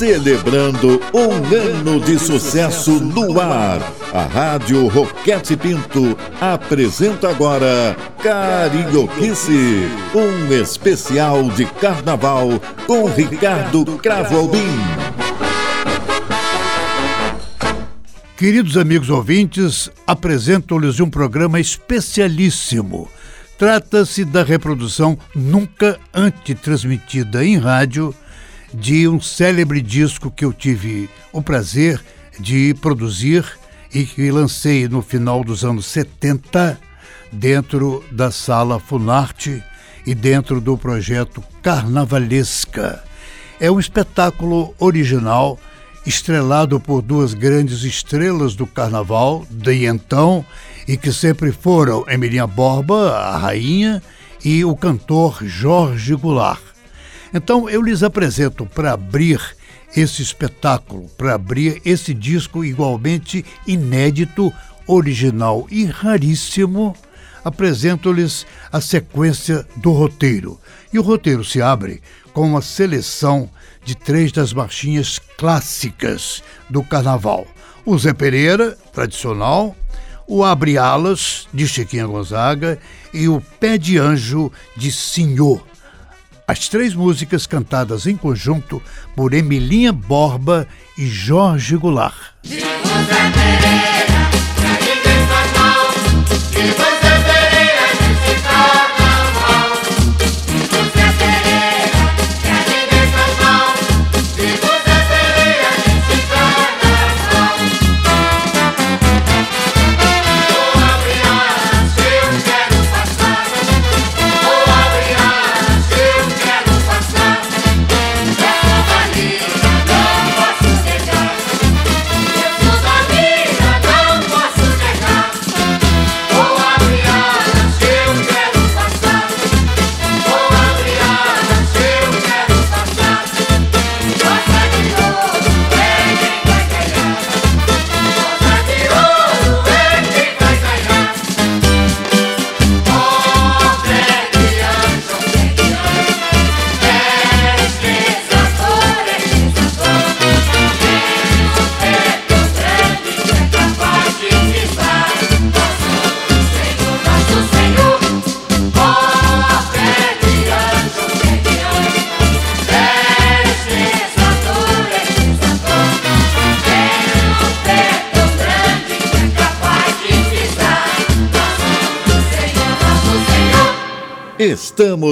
celebrando um ano de sucesso no ar. A Rádio Roquete Pinto apresenta agora Carioquice, um especial de carnaval com Ricardo Cravo Albim. Queridos amigos ouvintes, apresento-lhes um programa especialíssimo. Trata-se da reprodução nunca antes transmitida em rádio de um célebre disco que eu tive o prazer de produzir e que lancei no final dos anos 70 dentro da sala Funarte e dentro do projeto Carnavalesca. É um espetáculo original estrelado por duas grandes estrelas do carnaval de então e que sempre foram Emilinha Borba, a rainha, e o cantor Jorge Goulart. Então eu lhes apresento para abrir esse espetáculo, para abrir esse disco igualmente inédito, original e raríssimo, apresento-lhes a sequência do roteiro. E o roteiro se abre com uma seleção de três das marchinhas clássicas do carnaval. O Zé Pereira, tradicional, o Abre Alas, de Chiquinha Gonzaga, e o Pé de Anjo, de Senhor. As três músicas cantadas em conjunto por Emilinha Borba e Jorge Goulart.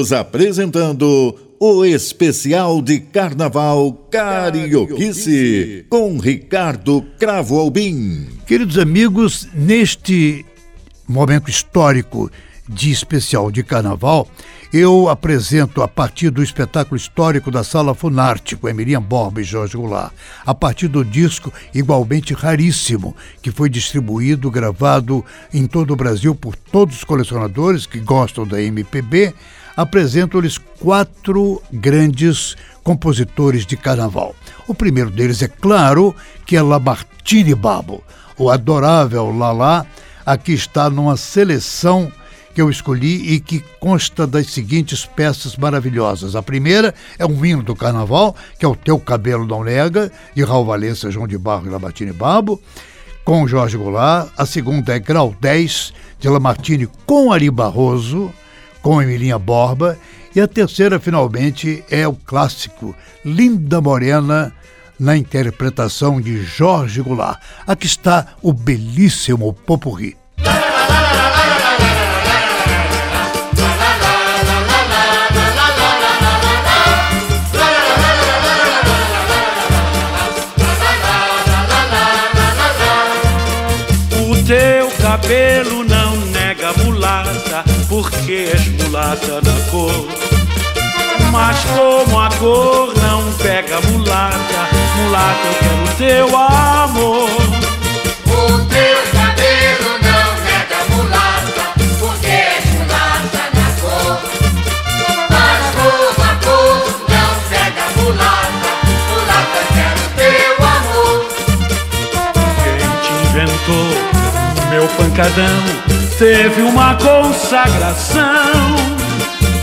Estamos apresentando o especial de Carnaval Carioquice com Ricardo Cravo Albim. Queridos amigos, neste momento histórico de especial de carnaval, eu apresento a partir do espetáculo histórico da Sala Funarte com Emilian Borba e Jorge Goulart, a partir do disco igualmente raríssimo, que foi distribuído, gravado em todo o Brasil por todos os colecionadores que gostam da MPB, apresento-lhes quatro grandes compositores de carnaval. O primeiro deles é claro que é Lamartine Babo, o adorável Lala, aqui está numa seleção que eu escolhi e que consta das seguintes peças maravilhosas. A primeira é um hino do carnaval, que é o Teu Cabelo Não Nega, de Raul Valença, João de Barro e Lamartine Babo, com Jorge Goulart. A segunda é Grau 10, de Lamartine com Ari Barroso, com Emilinha Borba. E a terceira, finalmente, é o clássico Linda Morena, na interpretação de Jorge Goulart. Aqui está o belíssimo Popurri. cabelo não nega mulata, porque és mulata na cor. Mas como a cor não pega mulata, mulata eu quero teu amor. O teu cabelo não nega mulata, porque és mulata na cor. Mas como a cor não pega mulata, mulata eu quero teu amor. Quem te inventou? meu pancadão teve uma consagração.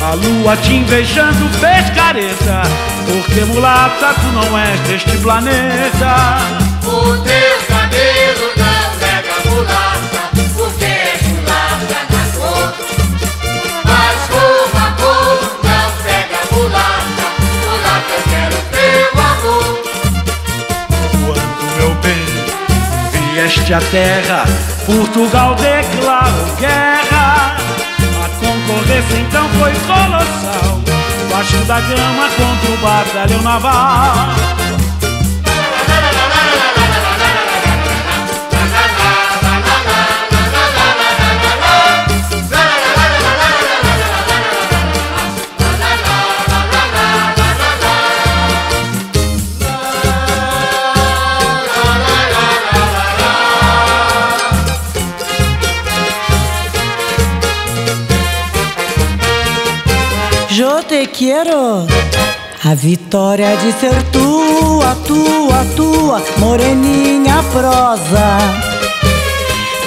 A lua te invejando fez careta, porque mulata tu não és deste planeta. Vieste à terra, Portugal declarou guerra. A concorrência então foi colossal. Baixo da grama contra o batalhão naval. Te quiero. A vitória de ser tua, tua, tua, moreninha prosa.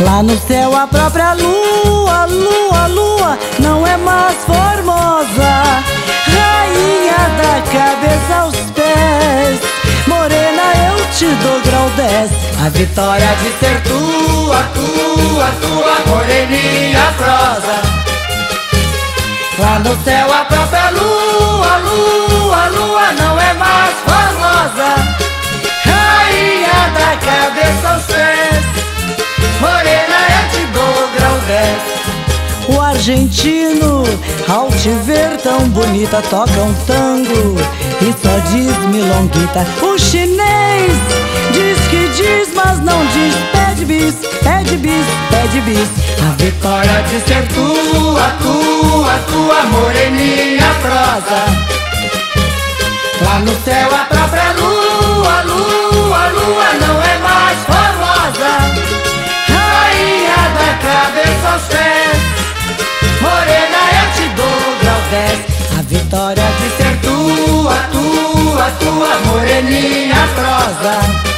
Lá no céu a própria lua, lua, lua, não é mais formosa. Rainha da cabeça aos pés, morena eu te dou grau 10. A vitória de ser tua, tua, tua, moreninha prosa. Lá no céu a própria lua, lua, lua não é mais formosa. Rainha da cabeça aos pés Morena te dou grau 10 O argentino, ao te ver tão bonita Toca um tango e só diz milonguita. O chinês mas não diz Pede bis, pede bis, pede bis. A vitória de ser tua, tua, tua Moreninha prosa. Lá no céu a própria lua, lua, lua Não é mais formosa. Rainha da cabeça aos pés Morena eu te dou grau 10 A vitória de ser tua, tua, tua Moreninha prosa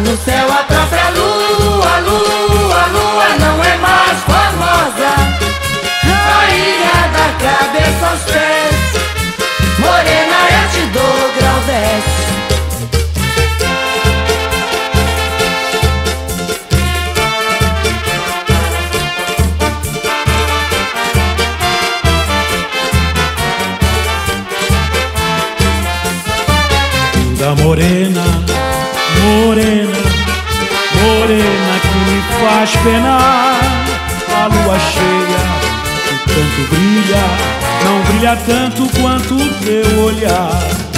No céu a própria lua, lua, lua não é mais famosa. Rainha da cabeça aos pés Morena eu te dou grau 10 Linda morena, morena, morena que me faz penar. A lua cheia que tanto brilha, não brilha tanto quanto o teu olhar.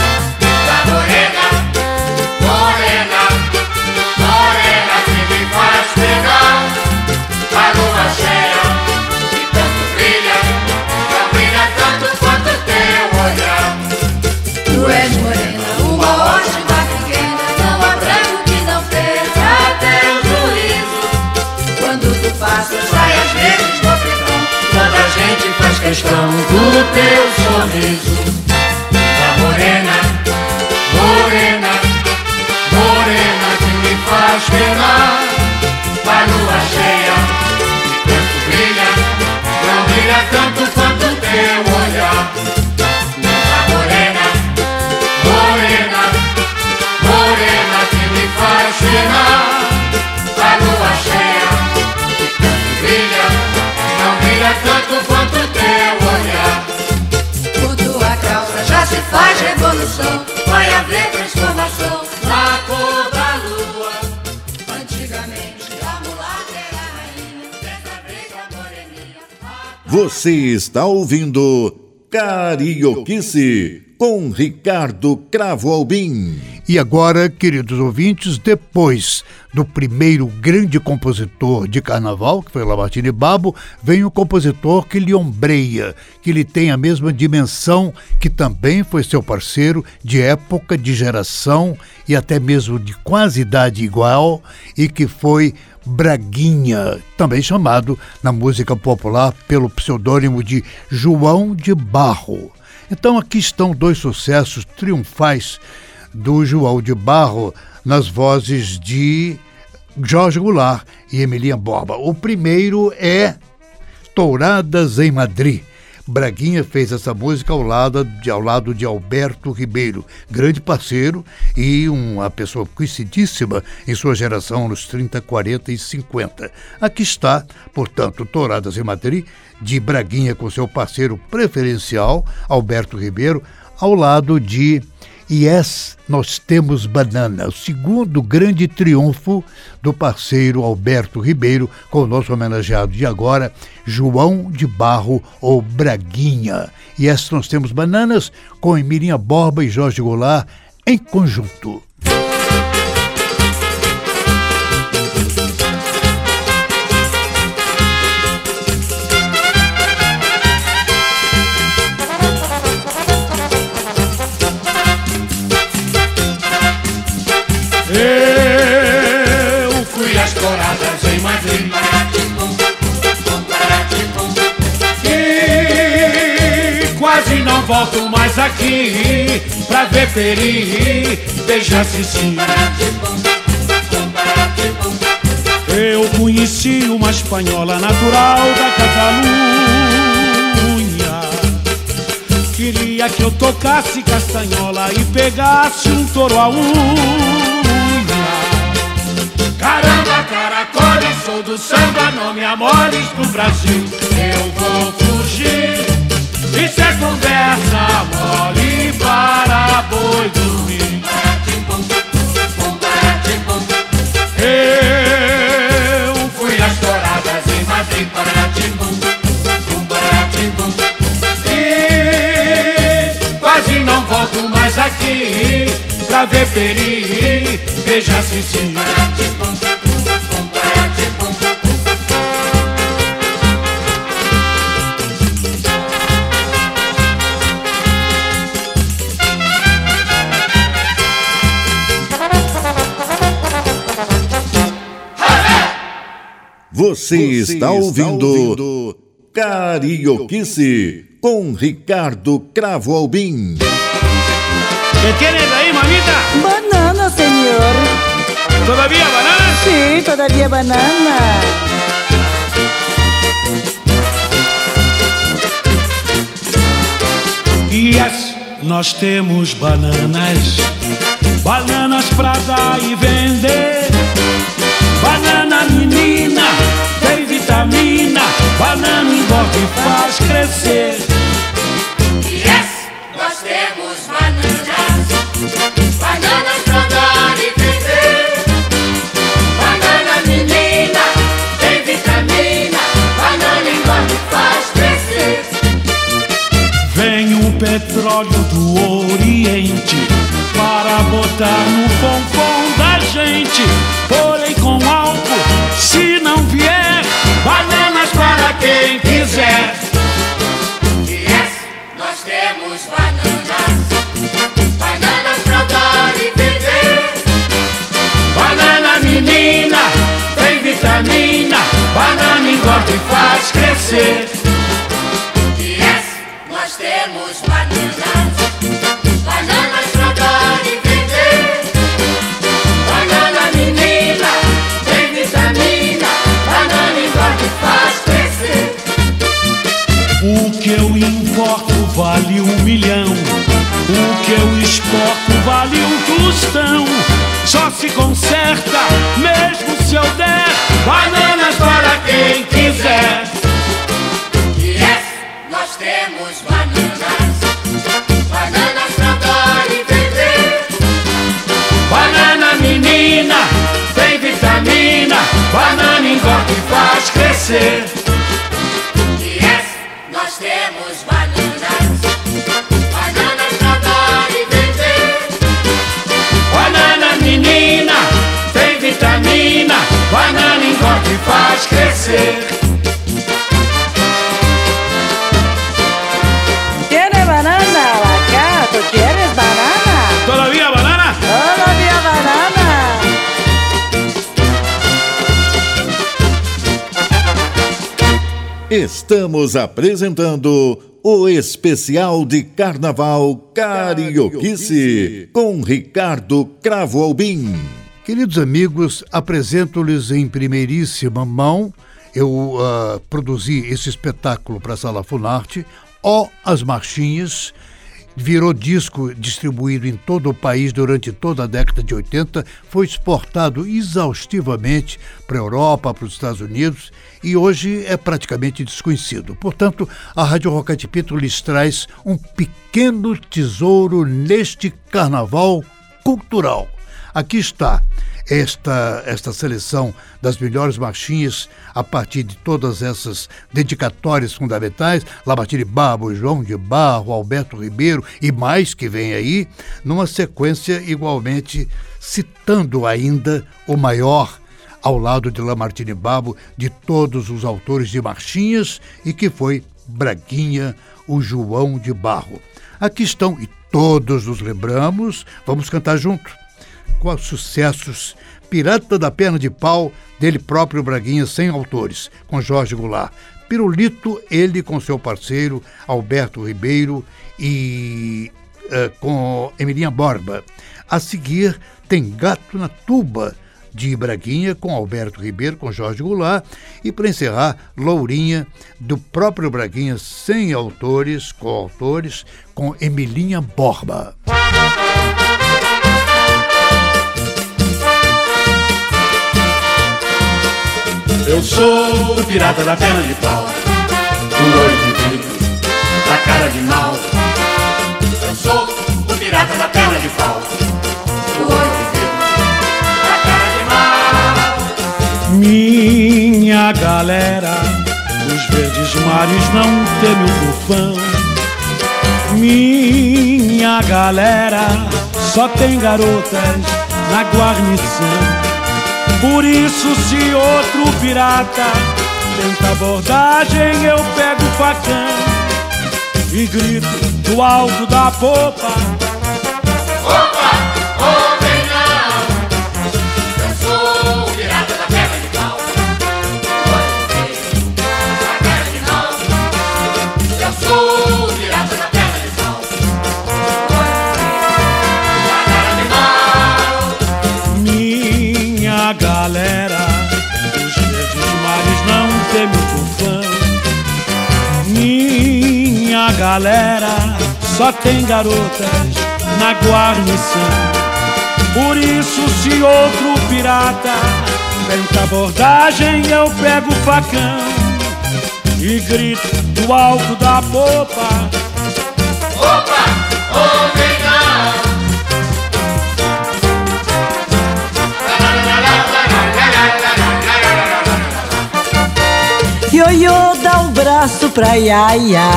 Questão do teu sorriso. Faz revolução, vai haver transformação na cor da lua. Antigamente a mulata era a rainha, dessa vez a moreninha. Você está ouvindo Carioquice com Ricardo Cravo Albim. E agora, queridos ouvintes, depois do primeiro grande compositor de carnaval, que foi Lamartine Babo, vem o compositor que lhe ombreia, que lhe tem a mesma dimensão, que também foi seu parceiro de época, de geração e até mesmo de quase idade igual, e que foi Braguinha, também chamado na música popular pelo pseudônimo de João de Barro. Então aqui estão dois sucessos triunfais do João de Barro nas vozes de Jorge Goulart e Emilinha Borba. O primeiro é Touradas em Madrid, Braguinha fez essa música ao lado de, ao lado de Alberto Ribeiro, grande parceiro e uma pessoa conhecidíssima em sua geração nos 30, 40 e 50. Aqui está, portanto, Touradas em Madrid, de Braguinha com seu parceiro preferencial, Alberto Ribeiro, ao lado de Yes, nós temos banana, o segundo grande triunfo do parceiro Alberto Ribeiro, com o nosso homenageado de agora, João de Barro ou Braguinha. Yes, nós temos bananas, com Emilinha Borba e Jorge Goulart em conjunto. E quase não volto mais aqui Pra ver Peri, beijar Cici Eu conheci uma espanhola natural da Catalunha. Queria que eu tocasse castanhola e pegasse um touro a unha Caramba, caracole, sou do samba, não amores no Brasil. Eu vou fugir. Isso é conversa mole para boi dormir. Eu fui às touradas em Madrid, Paratimbum, Paratimbum. E quase não volto mais aqui pra ver Peri, beija Cici. Você, está, ouvindo Carioquice com Ricardo Cravo Albim. ¿Qué tienes ahí, mamita? Banana, senhor. ¿Todavía bananas? Sim, todavia banana. Yes, nós temos bananas, bananas pra dar e vender. Banana menina, tem vitamina, banana engorda e faz crescer. Petróleo do Oriente para botar no pompom da gente. Porém com álcool, se não vier, bananas para quem quiser. Yes, nós temos bananas, bananas pra dar e vender. Banana menina, tem vitamina, banana engorda e faz crescer. Tostão. Só se conserta, Estamos apresentando o especial de Carnaval Carioquice com Ricardo Cravo Albim. Queridos amigos, apresento-lhes em primeiríssima mão. Eu ah, produzi esse espetáculo para a Sala Funarte, Ó as Marchinhas, virou disco distribuído em todo o país durante toda a década de 80, foi exportado exaustivamente para a Europa, para os Estados Unidos e hoje é praticamente desconhecido. Portanto, a Rádio Rocket Pinto lhes traz um pequeno tesouro neste carnaval cultural. Aqui está esta, esta seleção das melhores marchinhas a partir de todas essas dedicatórias fundamentais, Lamartine Barbo, João de Barro, Alberto Ribeiro e mais que vem aí, numa sequência igualmente citando ainda o maior ao lado de Lamartine Barbo de todos os autores de marchinhas e que foi Braguinha, o João de Barro. Aqui estão, e todos nos lembramos, vamos cantar junto com os sucessos Pirata da Perna de Pau, dele próprio Braguinha, sem autores, com Jorge Goulart. Pirulito, ele com seu parceiro Alberto Ribeiro e uh, com Emilinha Borba. A seguir, tem Gato na Tuba, de Braguinha, com Alberto Ribeiro, com Jorge Goulart. E para encerrar, Lourinha, do próprio Braguinha, sem autores, com autores, com Emilinha Borba. Eu sou o pirata da perna de pau, o olho de vidro, da cara de mal. Eu sou o pirata da perna de pau, o olho de vidro, da cara de mal. Minha galera, os verdes mares não temem o tufão. Minha galera, só tem garotas na guarnição. Por isso, se outro pirata tenta abordagem, eu pego o facão e grito do alto da popa. Galera, só tem garotas na guarnição. Por isso, se outro pirata tenta abordagem, eu pego o facão e grito do alto da popa. Opa, homem não. Ioiô dá o braço pra Iaia,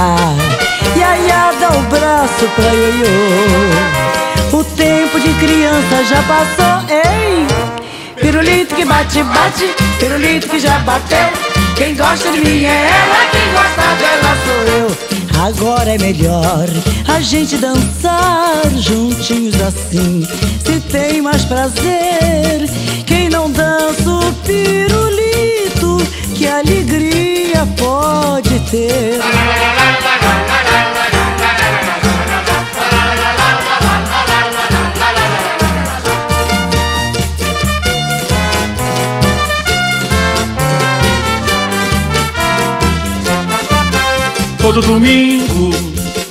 Iaia dá o braço pra Ioiô. O tempo de criança já passou, ei! Pirulito que bate, bate, pirulito que já bateu. Quem gosta de mim é ela, quem gosta dela sou eu. Agora é melhor a gente dançar juntinhos assim. Se tem mais prazer, quem não dança o pirulito, que alegria pode ter. Todo domingo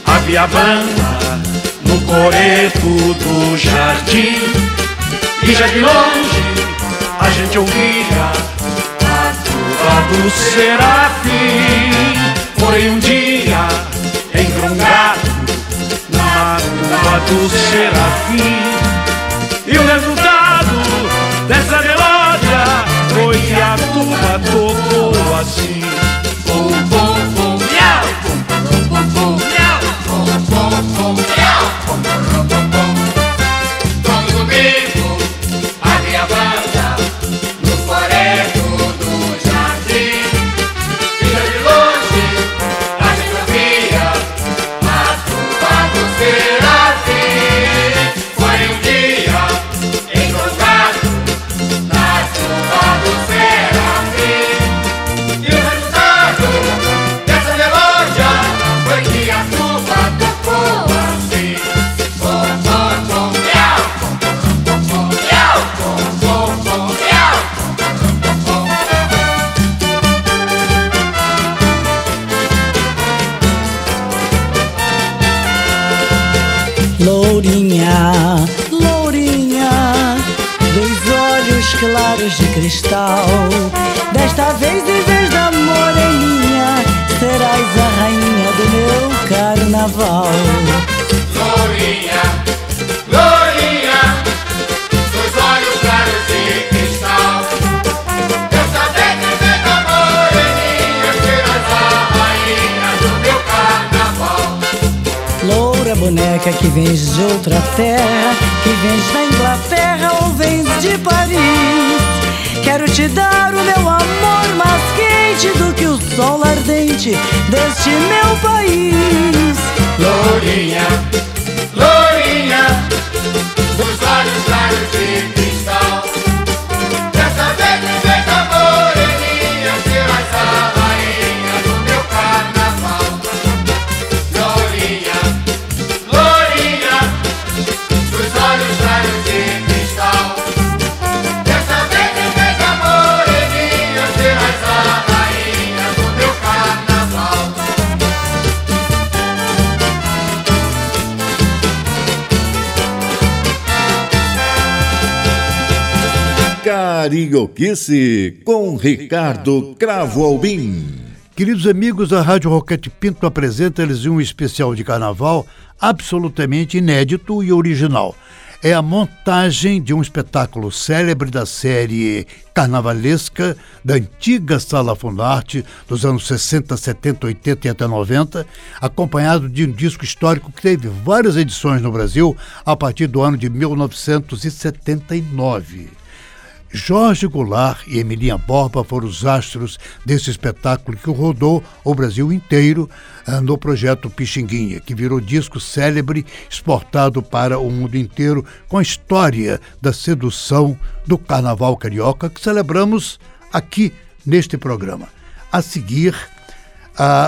havia banda no coreto do jardim. E já de longe a gente ouvia a tuba do serafim. Foi um dia engrungado na tuba do serafim. E o resultado dessa melódia foi que a tuba tocou assim cristal. Desta vez, em vez da moreninha, serás a rainha do meu carnaval. Lourinha, lourinha, dos olhos claros de cristal. Dessa vez em vez da moreninha, serás a rainha do meu carnaval. Loura boneca que vens de outra terra, que vens da Inglaterra ou vens de Paris. Te dar o meu amor mais quente do que o sol ardente deste meu país. Lourinha, lourinha, dos olhos claros de Carioquice com Ricardo Cravo Albim. Queridos amigos, a Rádio Roquete Pinto apresenta-lhes um especial de carnaval absolutamente inédito e original. É a montagem de um espetáculo célebre da série carnavalesca da antiga Sala Funarte dos anos 60, 70, 80 e até 90, acompanhado de um disco histórico que teve várias edições no Brasil a partir do ano de 1979. Jorge Goulart e Emilinha Borba foram os astros desse espetáculo que rodou o Brasil inteiro ah, no projeto Pixinguinha, que virou disco célebre exportado para o mundo inteiro com a história da sedução do carnaval carioca que celebramos aqui neste programa. A seguir,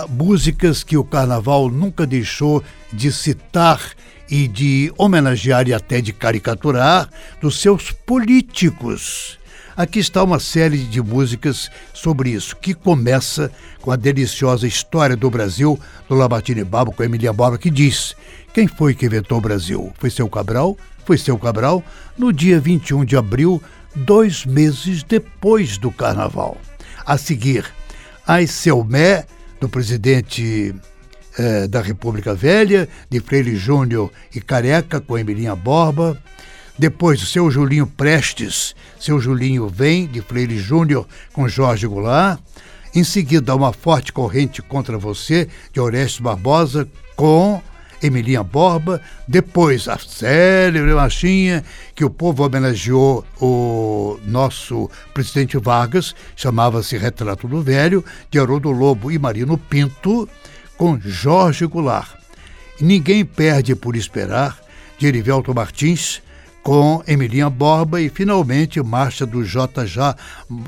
músicas que o carnaval nunca deixou de citar e de homenagear e até de caricaturar dos seus políticos. Aqui está uma série de músicas sobre isso, que começa com a deliciosa história do Brasil do Lamartine Babo com Emilia Borba, que diz: Quem foi que inventou o Brasil? Foi seu Cabral? Foi seu Cabral no dia 21 de abril, dois meses depois do carnaval. A seguir, Ai Seu Mé, do presidente eh, da República Velha, de Freire Júnior e Careca, com Emilinha Borba. Depois, o seu Julinho Prestes, seu Julinho Vem, de Freire Júnior, com Jorge Goulart. Em seguida, Uma Forte Corrente Contra Você, de Orestes Barbosa, com Emilinha Borba. Depois, a célebre marchinha que o povo homenageou o nosso presidente Vargas, chamava-se Retrato do Velho, de Haroldo Lobo e Marino Pinto, com Jorge Goulart. Ninguém Perde por Esperar, de Erivelto Martins, com Emilinha Borba e finalmente Marcha do JJ,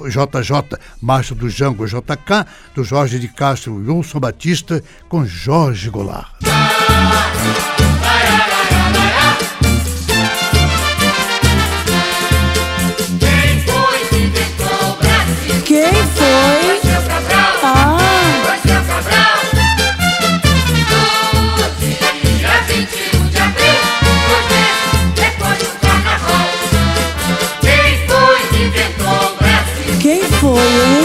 JJ Marcha do Jango JK, do Jorge de Castro e Wilson Batista, com Jorge Goulart. Quem foi quem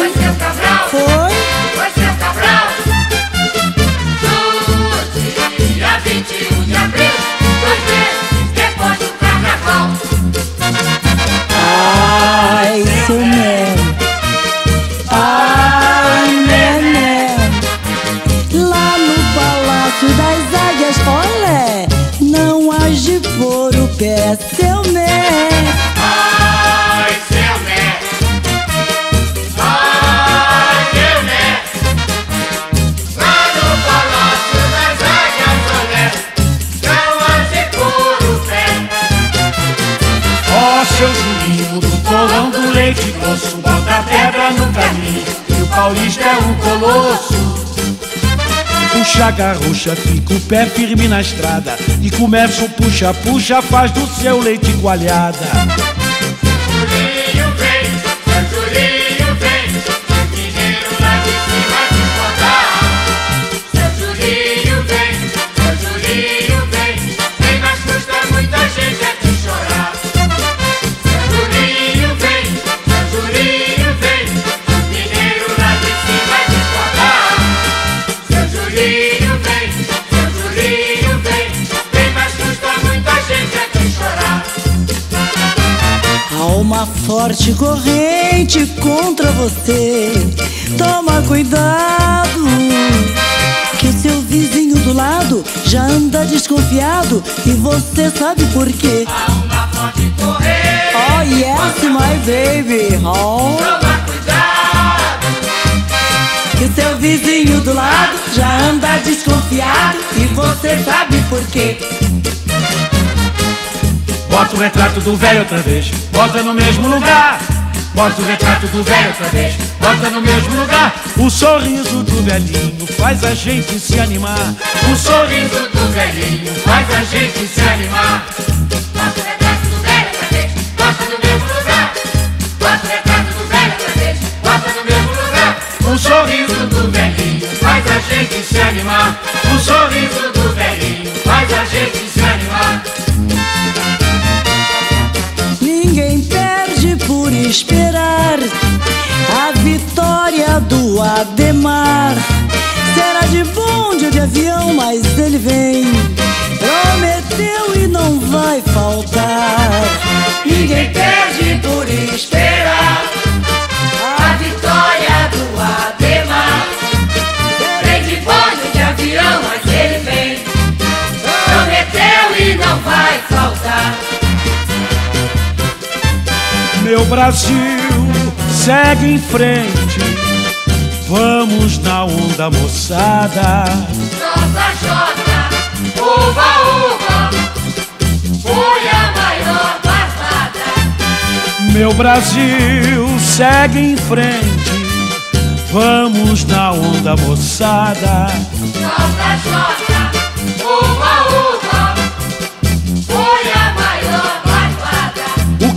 Puxa a garrucha, fica o pé firme na estrada. E começa o puxa-puxa, faz do seu leite coalhada forte corrente contra você. Toma cuidado, que o seu vizinho do lado já anda desconfiado e você sabe por quê. Há uma forte corrente. Oh yes, my baby. Oh. Toma cuidado. Que o seu vizinho do lado já anda desconfiado e você sabe por quê. Bota o retrato do velho outra vez, bota no mesmo lugar. Bota o retrato do velho outra vez, bota no mesmo lugar. O sorriso do velhinho faz a gente se animar. O sorriso do velhinho faz a gente se animar. Bota o retrato do velho outra vez, bota no mesmo lugar. Bota o retrato do velho outra vez, bota no mesmo lugar. O sorriso do velhinho faz a gente se animar. O sorriso do velhinho faz a gente se animar. Esperar a vitória do Ademar. Será de bonde ou de avião, mas ele vem. Prometeu e não vai faltar. Ninguém perde por esperar Meu Brasil segue em frente. Vamos na onda, moçada. Nossa Jota, uva, uva, foi a maior passada. Meu Brasil segue em frente. Vamos na onda, moçada. Nossa Jota,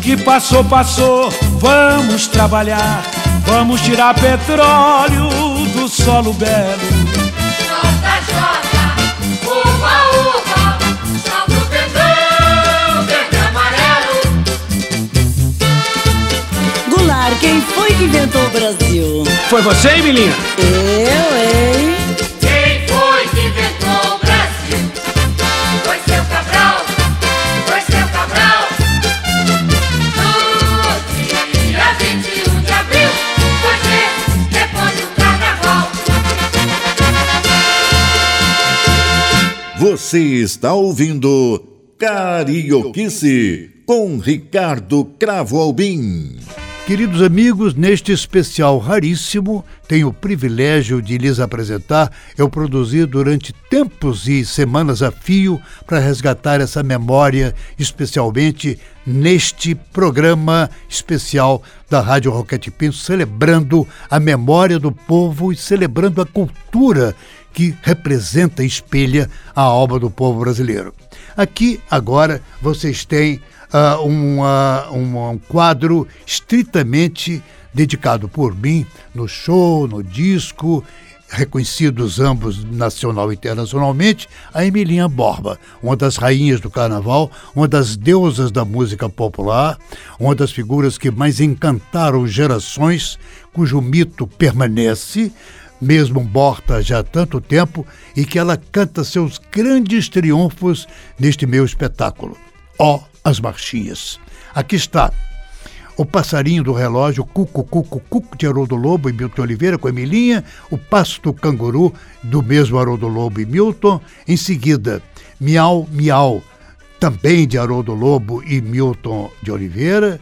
que passou, passou. Vamos trabalhar. Vamos tirar petróleo do solo belo. Jota, uva, uva, salve o pendão, verde amarelo. Goulart, quem foi que inventou o Brasil? Foi você, Emilinha? Eu, hein? Você está ouvindo Carioquice com Ricardo Cravo Albim. Queridos amigos, neste especial raríssimo, tenho o privilégio de lhes apresentar. Eu produzi durante tempos e semanas a fio para resgatar essa memória, especialmente neste programa especial da Rádio Roquete Pinto, celebrando a memória do povo e celebrando a cultura que representa e espelha a alma do povo brasileiro. Aqui, agora, vocês têm ah, uma- uma- um quadro estritamente dedicado por mim no show, no disco, reconhecidos ambos nacional e internacionalmente, a Emilinha Borba, uma das rainhas do carnaval, uma das deusas da música popular, uma das figuras que mais encantaram gerações, cujo mito permanece, mesmo morta já há tanto tempo, e que ela canta seus grandes triunfos neste meu espetáculo. Ó, as marchinhas. Aqui está o passarinho do relógio, Cuco, Cuco, Cuco, de Haroldo Lobo e Milton Oliveira, com Emilinha, o passo do canguru, do mesmo Haroldo Lobo e Milton. Em seguida, Miau, Miau, também de Haroldo Lobo e Milton de Oliveira,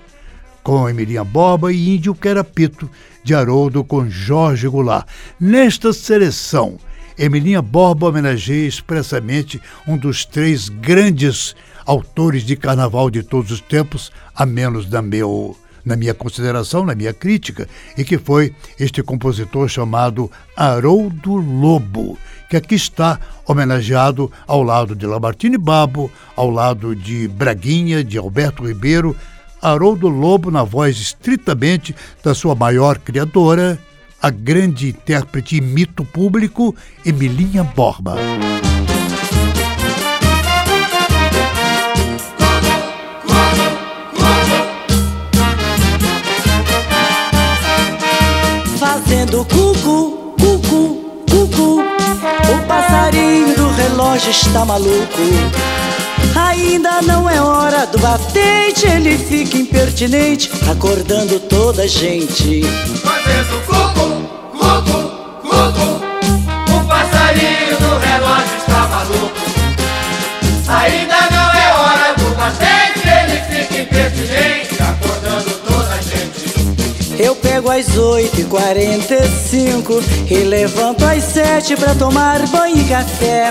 com Emilinha Borba e Índio Querapito, de Haroldo com Jorge Goulart. Nesta seleção, Emilinha Borba homenageia expressamente um dos três grandes autores de carnaval de todos os tempos, a menos na, meu, na minha consideração, na minha crítica, e que foi este compositor chamado Haroldo Lobo, que aqui está homenageado ao lado de Lamartine Babo, ao lado de Braguinha, de Alberto Ribeiro, Haroldo Lobo na voz estritamente da sua maior criadora, a grande intérprete e mito público Emilinha Borba. Fazendo cucu, cucu, cucu. O passarinho do relógio está maluco. Ainda não é hora do batente, ele fica impertinente, acordando toda a gente. Fazendo cuco, cuco, cuco. O passarinho do relógio está maluco. Ainda não Eu pego às 8h45 e levanto às 7 pra tomar banho e café.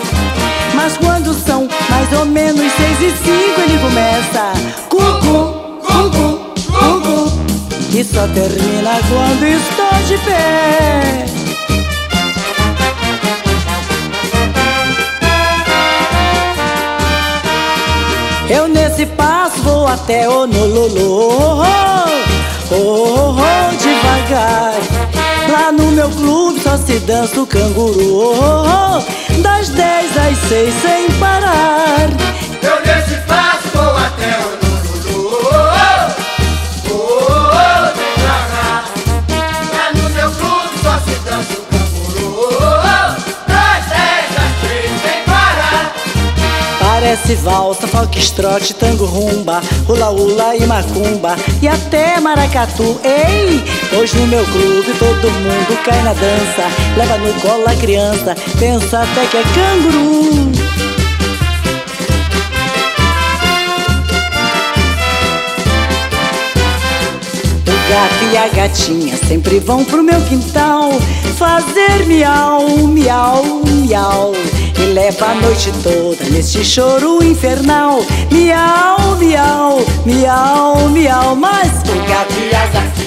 Mas quando são mais ou menos 6 e 5 ele começa cucu, cucu, cucu. E só termina quando estou de pé. Eu nesse passo vou até Honolulu, oh, oh, oh, oh, devagar. Lá no meu clube só se dança o canguru, oh, oh, das 10 às 6 sem parar. Eu nesse passo vou até o Lulu. Oh, oh, oh, Parece valsa, foxtrot, tango, rumba, hula hula e macumba e até maracatu. Ei, pois no meu clube todo mundo cai na dança, leva no colo a criança, pensa até que é canguru. Gato e a gatinha sempre vão pro meu quintal fazer miau, miau, miau. E leva a noite toda nesse choro infernal. Miau, miau, miau, miau. Mas o gato e a gatinha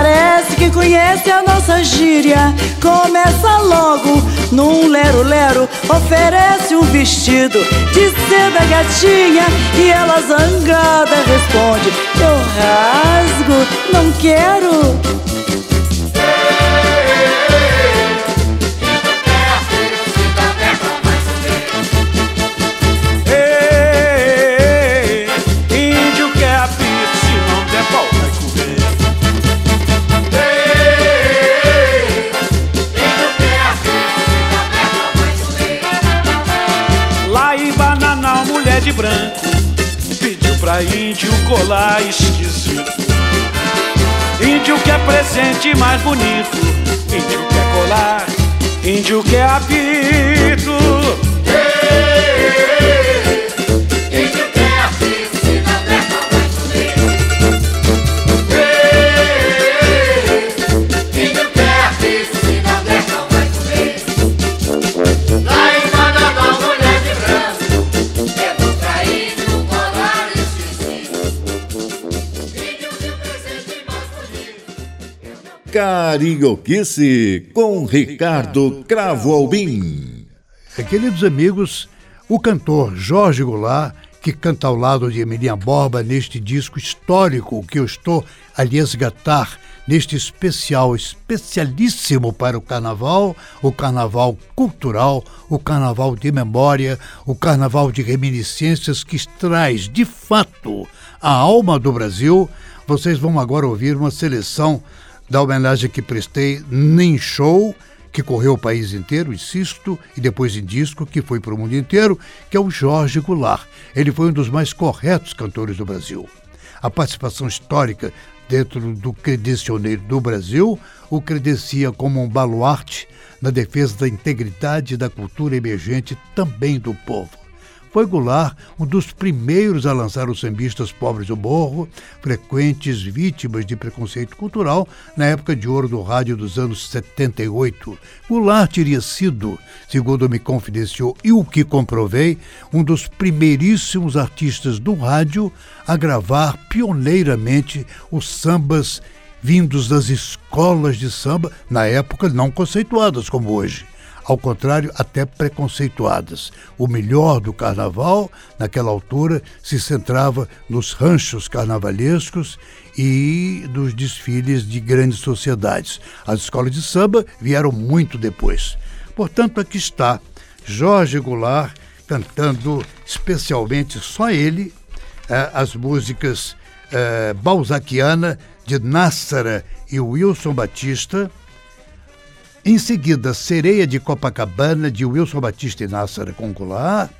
parece que conhece a nossa gíria. Começa logo num lero-lero, oferece um vestido de seda gatinha e ela zangada responde: Eu rasgo, não quero. Branco pediu pra índio colar esquisito. Índio quer presente mais bonito, índio quer colar, índio quer apito. Índio Carioquice com Ricardo Cravo Albim. Queridos amigos, o cantor Jorge Goulart, que canta ao lado de Emilinha Borba neste disco histórico que eu estou a lhe resgatar neste especial especialíssimo para o carnaval, o carnaval cultural, o carnaval de memória, o carnaval de reminiscências que traz de fato a alma do Brasil. Vocês vão agora ouvir uma seleção da homenagem que prestei nem show que correu o país inteiro, insisto, e depois em disco, que foi para o mundo inteiro, que é o Jorge Goulart. Ele foi um dos mais corretos cantores do Brasil. A participação histórica dentro do credencioneiro do Brasil o credencia como um baluarte na defesa da integridade da cultura emergente também do povo. Foi Goulart um dos primeiros a lançar os sambistas pobres do morro, frequentes vítimas de preconceito cultural na época de ouro do rádio dos anos 78. Goulart teria sido, segundo me confidenciou e o que comprovei, um dos primeiríssimos artistas do rádio a gravar pioneiramente os sambas vindos das escolas de samba, na época não conceituadas como hoje ao contrário, até preconceituadas. O melhor do carnaval, naquela altura, se centrava nos ranchos carnavalescos e dos desfiles de grandes sociedades. As escolas de samba vieram muito depois. Portanto, aqui está Jorge Goulart cantando especialmente só ele eh, as músicas eh, Balzaquiana de Nássara e Wilson Batista. Em seguida, Sereia de Copacabana de Wilson Batista e Nássara com Goulart.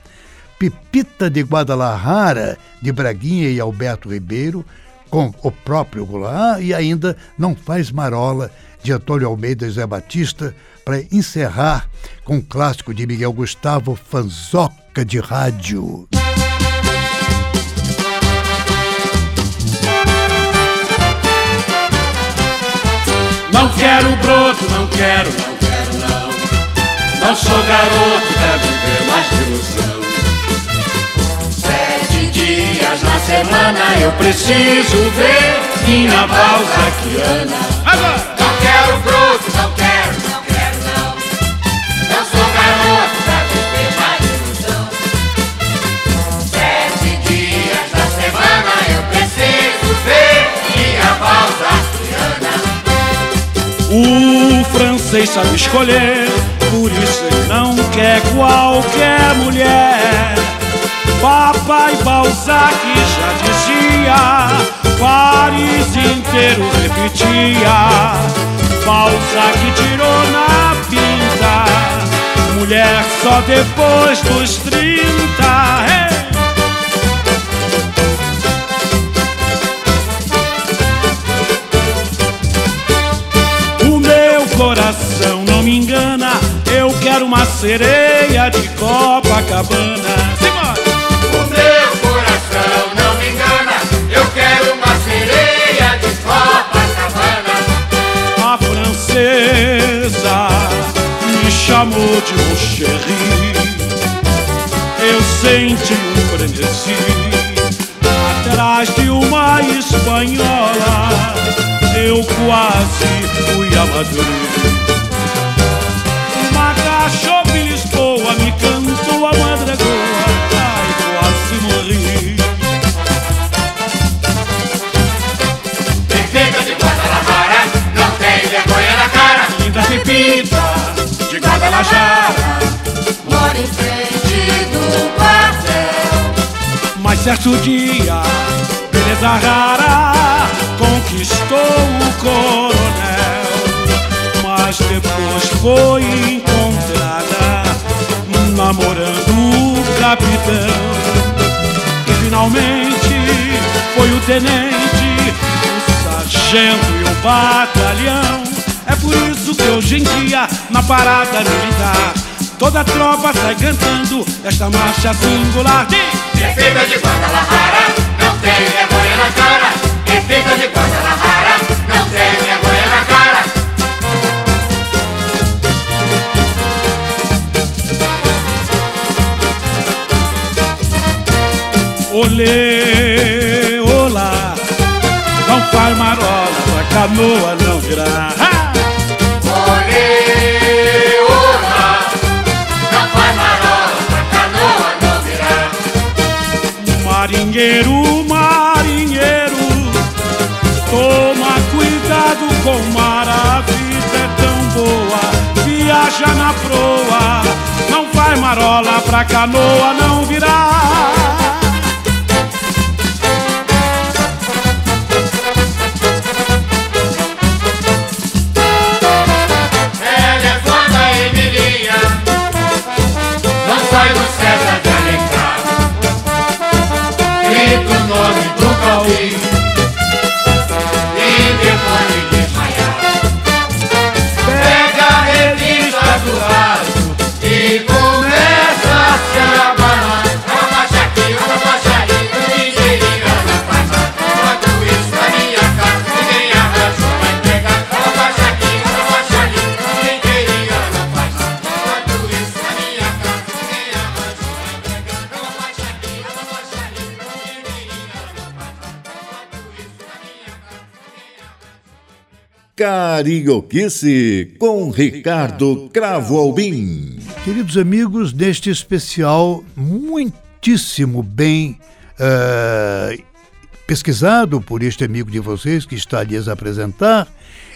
Pipita de Guadalajara de Braguinha e Alberto Ribeiro com o próprio Goulart e ainda Não Faz Marola de Antônio Almeida e Zé Batista para encerrar com um clássico de Miguel Gustavo Fanzoca de Rádio. Broto, não quero, não quero não. Não sou garoto, quero viver mais ilusão. Sete dias na semana eu preciso ver minha balzaquiana. Agora! Não quero O francês sabe escolher, por isso ele não quer qualquer mulher. Papai Balzac já dizia, Paris inteiro repetia. Balzac tirou na pinta, mulher só depois dos 30. Não me engana, eu quero uma sereia de Copacabana. Simbora! O meu coração não me engana, eu quero uma sereia de Copacabana. A francesa me chamou de mon chéri. Eu senti um frenesi atrás de uma espanhola. Eu quase fui a Madrid. Pepita de Guadalajara. Mora em frente do quartel. Mas certo dia, beleza rara conquistou o coronel. Mas depois foi encontrada namorando o capitão. E finalmente foi o tenente, o sargento e o batalhão. É por isso que hoje em dia, na parada militar, toda a tropa sai cantando esta marcha singular. Diz! Pepita de Guadalajara, não tem vergonha na cara. Pepita de Guadalajara, não tem vergonha na cara. Olê, olá, não faz marola canoa não virar. Marinheiro, marinheiro, toma cuidado com mar, a vida é tão boa. Viaja na proa, não faz marola pra canoa não virar. Ela é foda Emilinha, não sai do nós Carioquice com Ricardo Cravo Albim. Queridos amigos, neste especial muitíssimo bem eh, pesquisado por este amigo de vocês que está a lhes apresentar,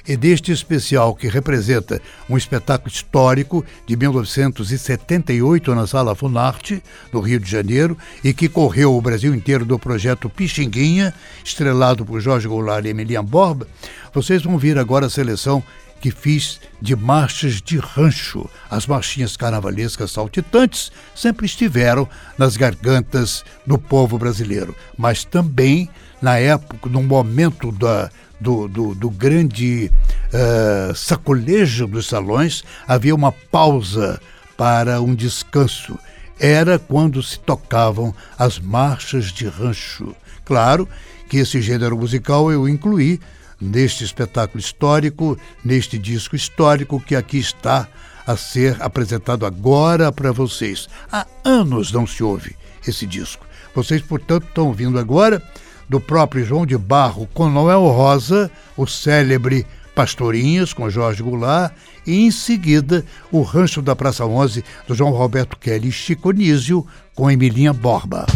e deste especial que representa um espetáculo histórico de 1978 na Sala Funarte, no Rio de Janeiro, e que correu o Brasil inteiro do projeto Pixinguinha, estrelado por Jorge Goulart e Emilian Borba, vocês vão ver agora a seleção que fiz de marchas de rancho. As marchinhas carnavalescas saltitantes sempre estiveram nas gargantas do povo brasileiro, mas também na época, no momento da, do, do, do grande uh, sacolejo dos salões, havia uma pausa para um descanso. Era quando se tocavam as marchas de rancho. Claro que esse gênero musical eu incluí neste espetáculo histórico, neste disco histórico que aqui está a ser apresentado agora para vocês. Há anos não se ouve esse disco. Vocês, portanto, estão ouvindo agora do próprio João de Barro com Noel Rosa, o célebre Pastorinhas com Jorge Goulart e em seguida o Rancho da Praça 11 do João Roberto Kelly Chico Nísio com Emilinha Borba.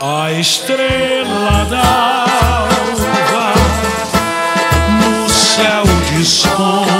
A estrela céu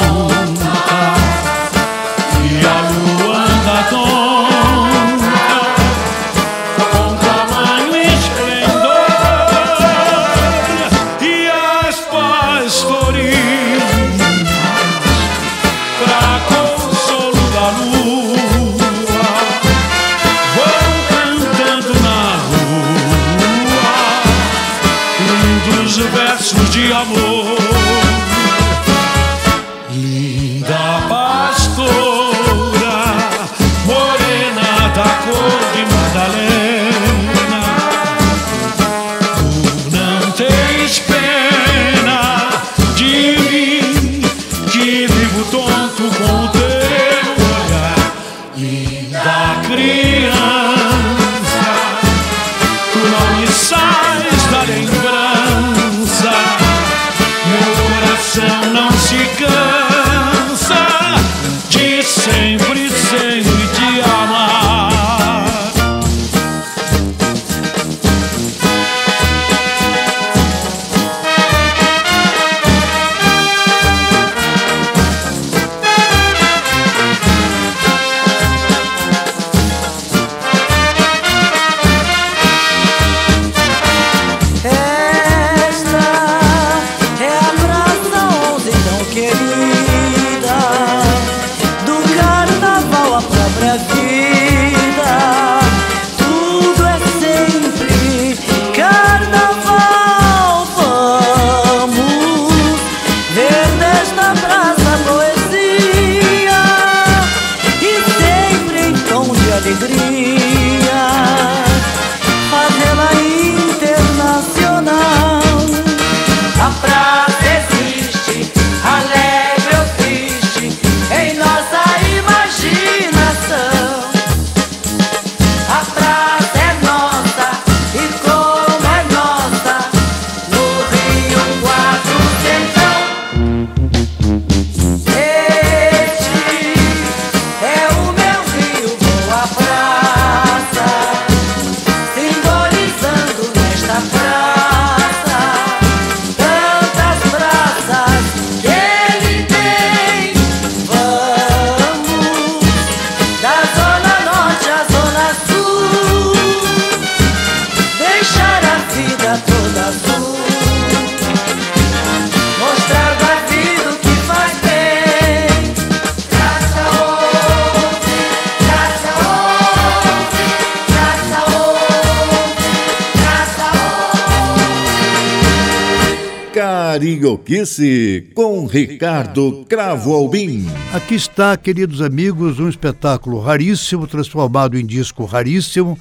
Carioquice com Ricardo Cravo Albim. Aqui está, queridos amigos, um espetáculo raríssimo, transformado em disco raríssimo.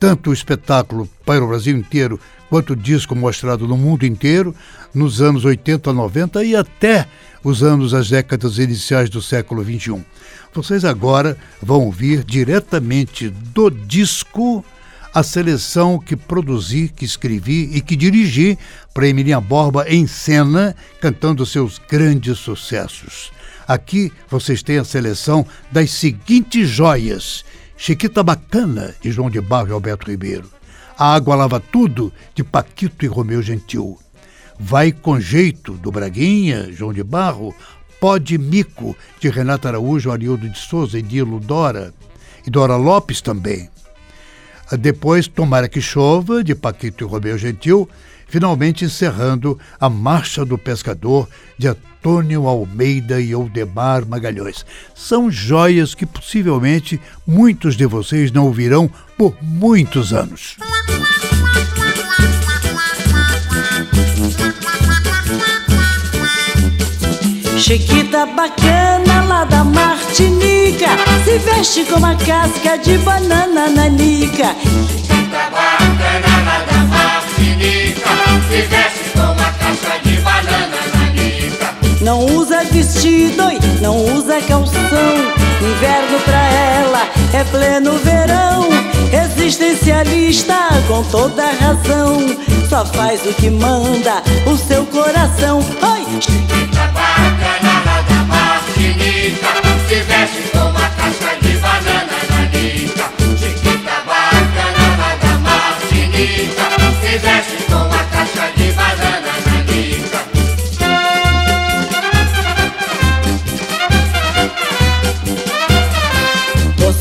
Tanto o espetáculo para o Brasil inteiro, quanto o disco mostrado no mundo inteiro, nos anos 80, 90 e até os anos, as décadas iniciais do século XXI. Vocês agora vão ouvir diretamente do disco a seleção que produzi, que escrevi e que dirigi para Emilinha Borba em cena, cantando seus grandes sucessos. Aqui vocês têm a seleção das seguintes joias: Chiquita Bacana, de João de Barro e Alberto Ribeiro. A Água Lava Tudo, de Paquito e Romeu Gentil. Vai com Jeito, do Braguinha, João de Barro. Pode Mico, de Renata Araújo, Ariildo de Souza e Dilo Dora. E Dora Lopes também. Depois, Tomara que Chova, de Paquito e Romeu Gentil finalmente encerrando a Marcha do Pescador de Antônio Almeida e Oldemar Magalhães. São joias que possivelmente muitos de vocês não ouvirão por muitos anos. Chiquita bacana lá da Martinica. Se veste com uma casca de banana nanica Chiquita bacana lá da Martinica. Se veste com uma casca de banana nanica Não usa vestido e não usa calção. Inverno pra ela é pleno verão. Existencialista com toda razão. Só faz o que manda o seu coração. Oi!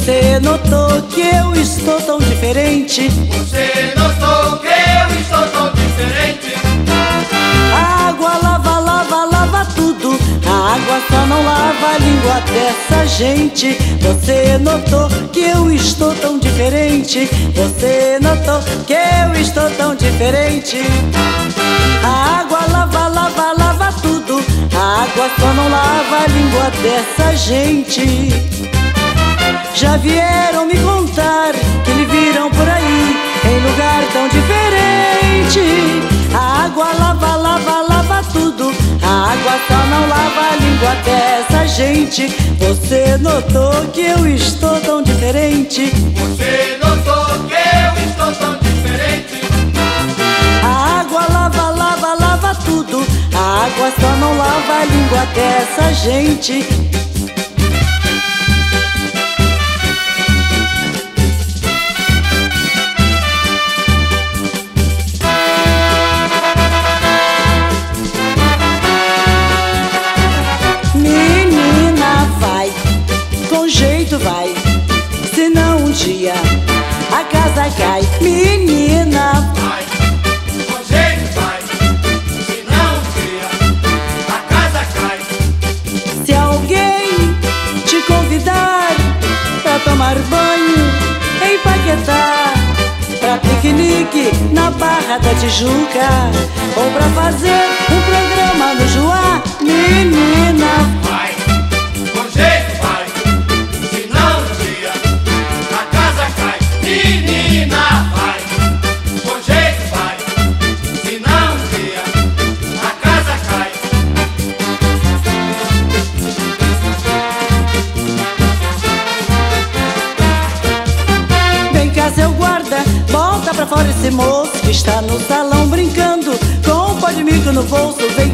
Você notou que eu estou tão diferente? Você notou que eu estou tão diferente água só não lava a língua dessa gente. Você notou que eu estou tão diferente? Você notou que eu estou tão diferente? A água lava, lava, lava tudo. A água só não lava a língua dessa gente. Já vieram me contar que lhe viram por aí em lugar tão diferente. A água lava, lava, lava tudo. A água só não lava a língua dessa gente. Você notou que eu estou tão diferente? Você notou que eu estou tão diferente A água lava, lava, lava tudo. A água só não lava a língua dessa gente. Na Barra da Tijuca, ou pra fazer um programa no Joá, menina, no bolso, vem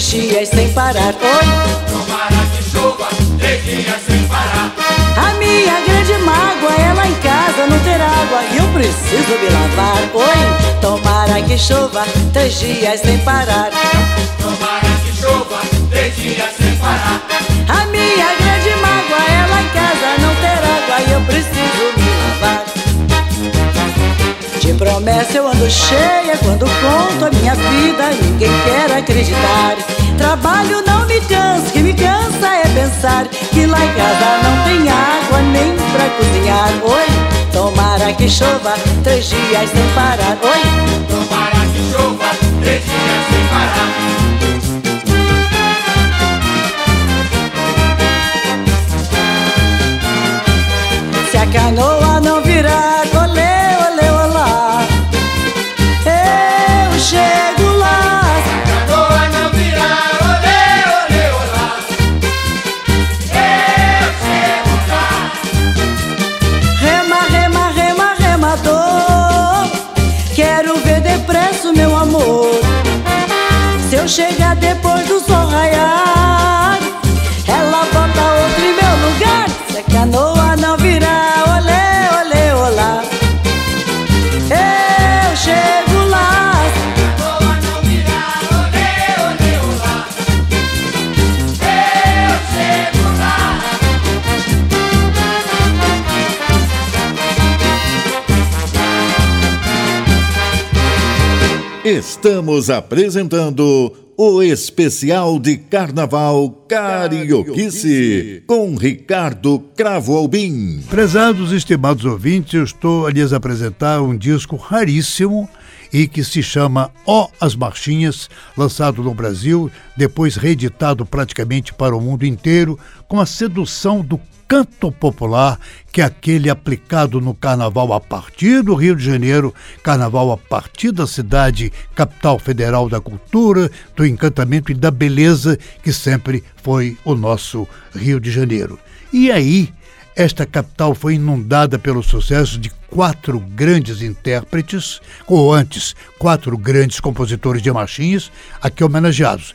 três dias sem parar. Oi, Tomara que chova três dias sem parar a minha grande mágoa é lá em casa não ter água e eu preciso me lavar. Oi, tomara que chova três dias sem parar. Tomara que chova três dias sem parar A minha grande mágoa é lá em casa não ter água e eu preciso promessa eu ando cheia quando conto a minha vida. Ninguém quer acreditar. Trabalho não me cansa, que me cansa é pensar que lá em casa não tem água nem pra cozinhar. Oi, tomara que chova três dias sem parar. Oi, tomara que chova três dias sem parar. Se a canoa não Se eu chegar depois do sol raiar, ela bota outro em meu lugar. Se a canoa não virar, olê, olê, olá. Eu chego lá, Canoa não virar, olê, olê, olá. Eu chego lá. Estamos apresentando o especial de Carnaval Carioquice com Ricardo Cravo Albim. Prezados e estimados ouvintes, eu estou a lhes apresentar um disco raríssimo e que se chama Ó as Marchinhas, lançado no Brasil, depois reeditado praticamente para o mundo inteiro, com a sedução do canto popular, que é aquele aplicado no carnaval a partir do Rio de Janeiro, carnaval a partir da cidade, capital federal da cultura, do encantamento e da beleza, que sempre foi o nosso Rio de Janeiro. E aí, esta capital foi inundada pelo sucesso de quatro grandes intérpretes, ou antes, quatro grandes compositores de marchinhas, aqui homenageados.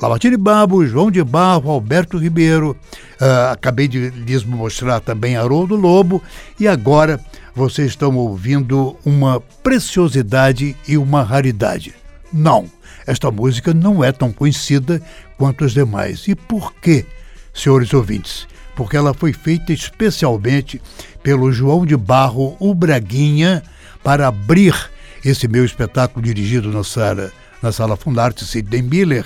Lamartine Babo, João de Barro, Alberto Ribeiro, ah, acabei de lhes mostrar também Haroldo Lobo, e agora vocês estão ouvindo uma preciosidade e uma raridade. Não, esta música não é tão conhecida quanto as demais. E por quê, senhores ouvintes? Porque ela foi feita especialmente pelo João de Barro, o Braguinha, para abrir esse meu espetáculo dirigido na sala, na sala Fundarte Sidney Miller,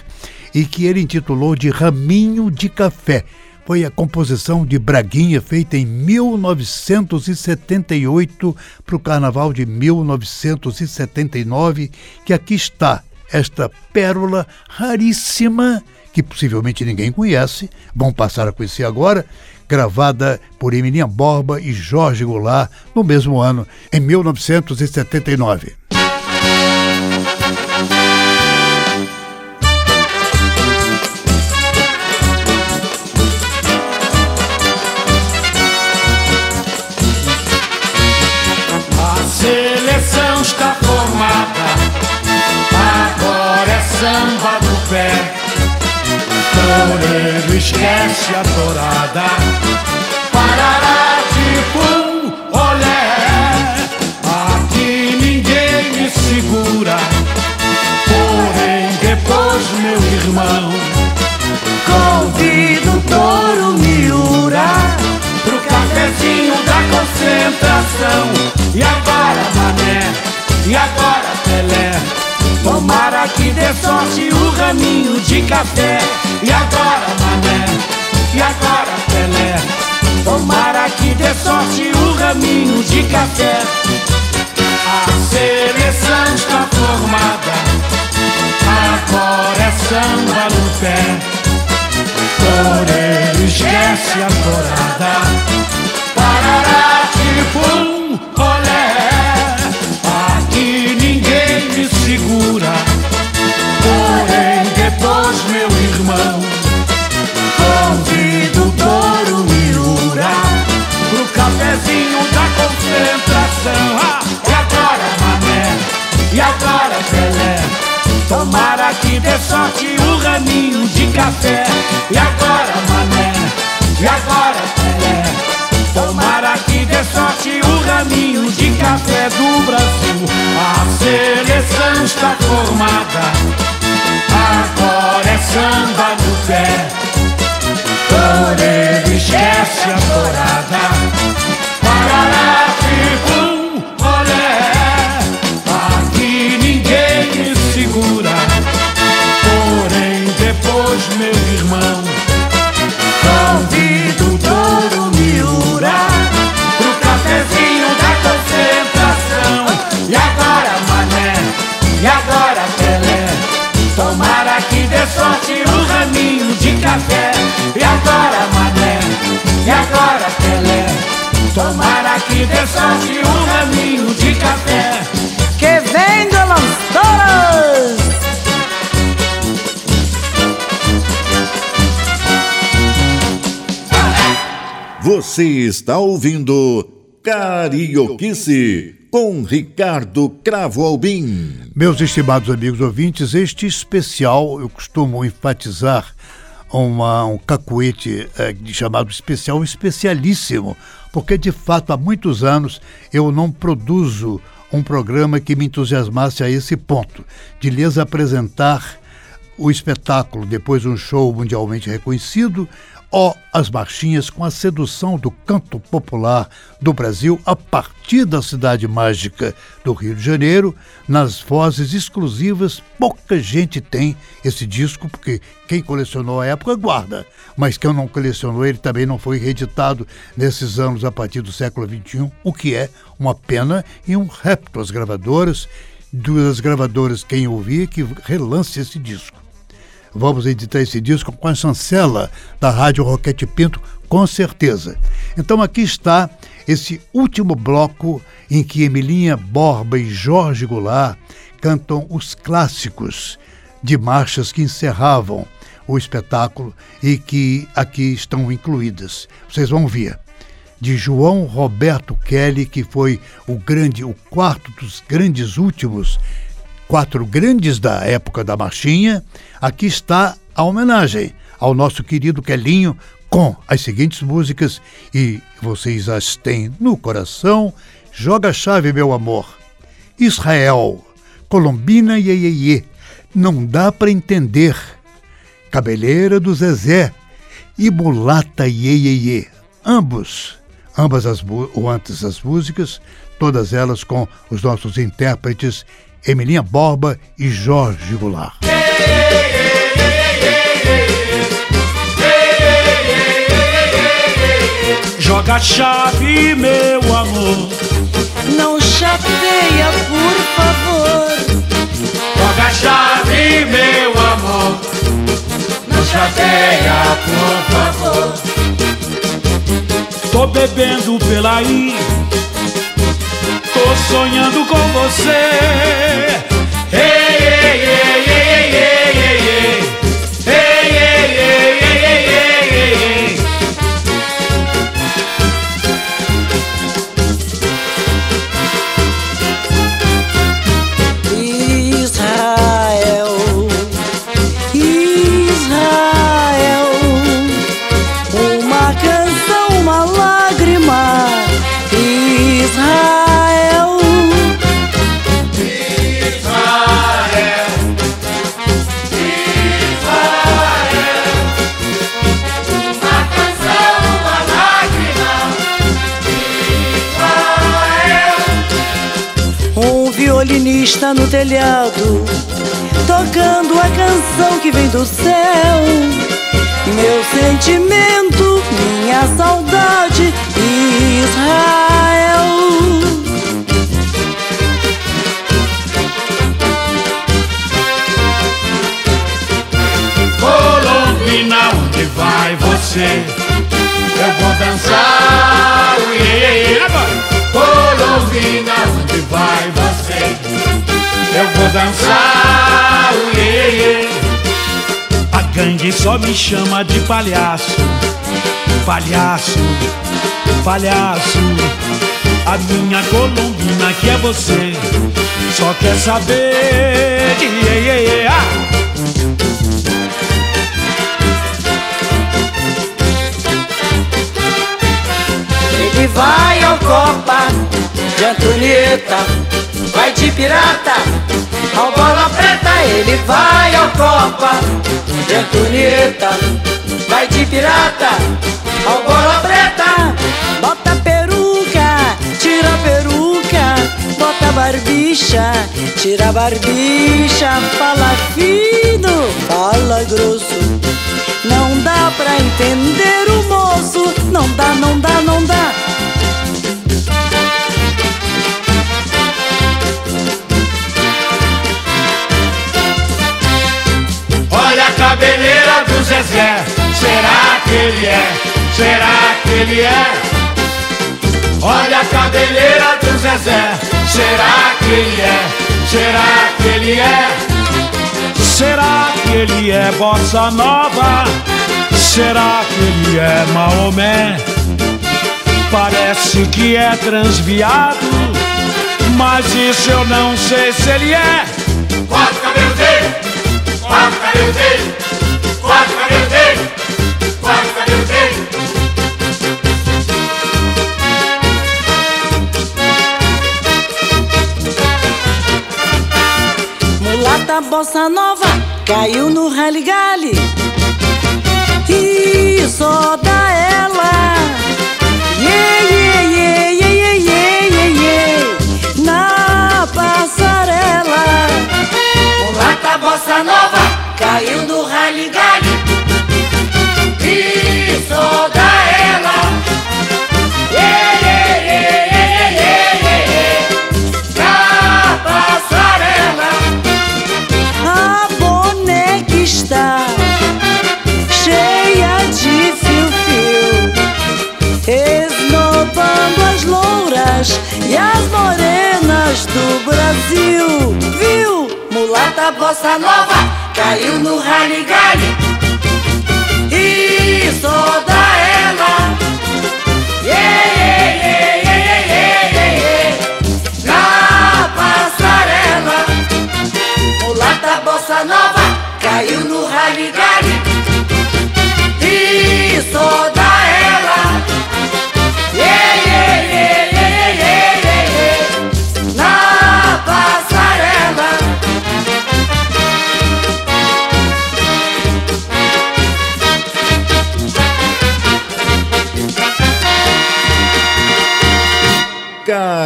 e que ele intitulou de Raminho de Café. Foi a composição de Braguinha feita em 1978 para o Carnaval de 1979, que aqui está esta pérola raríssima que possivelmente ninguém conhece, vão passar a conhecer agora, gravada por Emilinha Borba e Jorge Goulart no mesmo ano, em 1979. A seleção está formada, agora é samba do pé. Toreiro esquece a dourada, parará de pum, olé. Aqui ninguém me segura, porém depois meu irmão. Convido o touro Miura pro cafezinho da concentração. E agora, mané, e agora, Pelé. Tomara que dê sorte o raminho de café. E agora, mané, e agora, Pelé. Tomara que dê sorte o raminho de café. A seleção está formada, agora é samba no pé. Toreiro esquece a corada segura. Porém depois meu irmão Convido o touro Miura Pro cafezinho da concentração. Ah, E agora mané, e agora Pelé? Tomara que dê sorte o raminho de café. E agora mané, e agora Dê sorte o raminho de café do Brasil. A seleção está formada. Agora é samba no pé. Toreiro esquece a dourada. Parará para que dê sorte um raminho de café. Que vem de Lançoras! Você está ouvindo Carioquice com Ricardo Cravo Albim. Meus estimados amigos ouvintes, este especial eu costumo enfatizar uma, um cacuete é, chamado especial especialíssimo, porque de fato há muitos anos eu não produzo um programa que me entusiasmasse a esse ponto, de lhes apresentar o espetáculo, depois um show mundialmente reconhecido, ó as marchinhas com a sedução do canto popular do Brasil a partir da cidade mágica do Rio de Janeiro, nas vozes exclusivas. Pouca gente tem esse disco, porque quem colecionou a época guarda, mas quem não colecionou ele também não foi reeditado nesses anos a partir do século XXI, o que é uma pena e um repto às gravadoras, duas gravadoras quem ouvir que relance esse disco. Vamos editar esse disco com a chancela da Rádio Roquete Pinto, com certeza. Então aqui está esse último bloco em que Emilinha Borba e Jorge Goulart cantam os clássicos de marchas que encerravam o espetáculo e que aqui estão incluídas. Vocês vão ver. De João Roberto Kelly, que foi o grande, o quarto dos grandes últimos quatro grandes da época da marchinha, aqui está a homenagem ao nosso querido Quelinho com as seguintes músicas e vocês as têm no coração. Joga a chave, meu amor. Israel, Colombina Iê, não dá para entender. Cabeleira do Zezé e Mulata Iê, ambos, ambas as ou antes as músicas, todas elas com os nossos intérpretes Emilinha Borba e Jorge Goulart. Joga a chave, meu amor. Não chateia, por favor. Joga a chave, meu amor. Não chateia, por favor. Tô bebendo pela aí. Sonhando com você. Ei, ei, ei, ei, só me chama de palhaço, palhaço, palhaço. A minha colombina que é você, só quer saber de iê, iê. Ah! Ele vai ao Copa de Antonieta, vai de pirata ao bola preta. Ele vai ao Copa de Antonieta, vai de pirata ao bola preta. Bota peruca, tira a peruca, bota barbicha, tira a barbicha, fala fino, fala grosso. Não dá pra entender o moço, não dá, não dá. Do Zezé, será que ele é? Será que ele é? Olha a cabeleira do Zezé, será que ele é? Será que ele é? Será que ele é bossa nova? Será que ele é Maomé? Parece que é transviado, mas isso eu não sei se ele é. Quatro cabelos dele, quatro cabelos dele, cabelos dele. Mulata bossa nova caiu no rally-gally e só dá ela. Yeah, yeah, yeah, yeah, yeah, yeah, yeah, na passarela. Mulata bossa nova caiu no rally galho e as morenas do Brasil. Viu? Mulata bossa nova caiu no rally dá ela. Yeah, yeah, yeah, yeah, yeah, yeah, yeah. Na passarela. Mulata bossa nova caiu no rally e só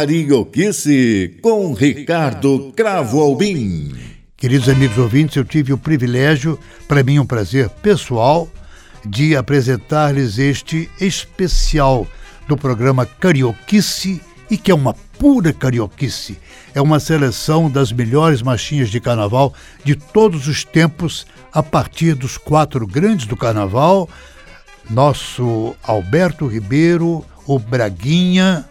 Carioquice com Ricardo Cravo Albim. Queridos amigos ouvintes, eu tive o privilégio, para mim um prazer pessoal, de apresentar-lhes este especial do programa Carioquice e que é uma pura carioquice. É uma seleção das melhores marchinhas de carnaval de todos os tempos, a partir dos quatro grandes do carnaval, nosso Alberto Ribeiro, o Braguinha,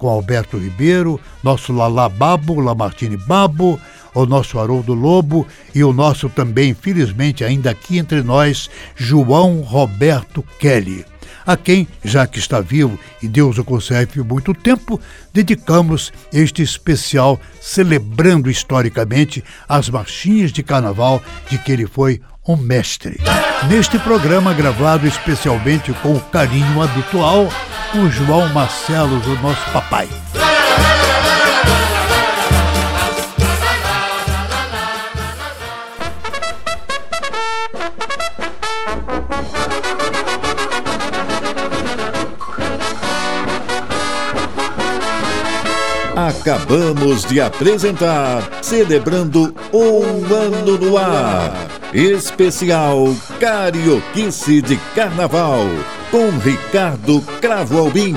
com Alberto Ribeiro, nosso Lala Babo, Lamartine Babo, o nosso Haroldo Lobo e o nosso também, felizmente, ainda aqui entre nós, João Roberto Kelly, a quem, já que está vivo e Deus o conserve muito tempo, dedicamos este especial celebrando historicamente as marchinhas de carnaval de que ele foi um mestre. Neste programa, gravado especialmente com o carinho habitual, o João Marcelo, o nosso papai. Acabamos de apresentar Celebrando um Ano no Ar. Especial Carioquice de Carnaval com Ricardo Cravo Albim.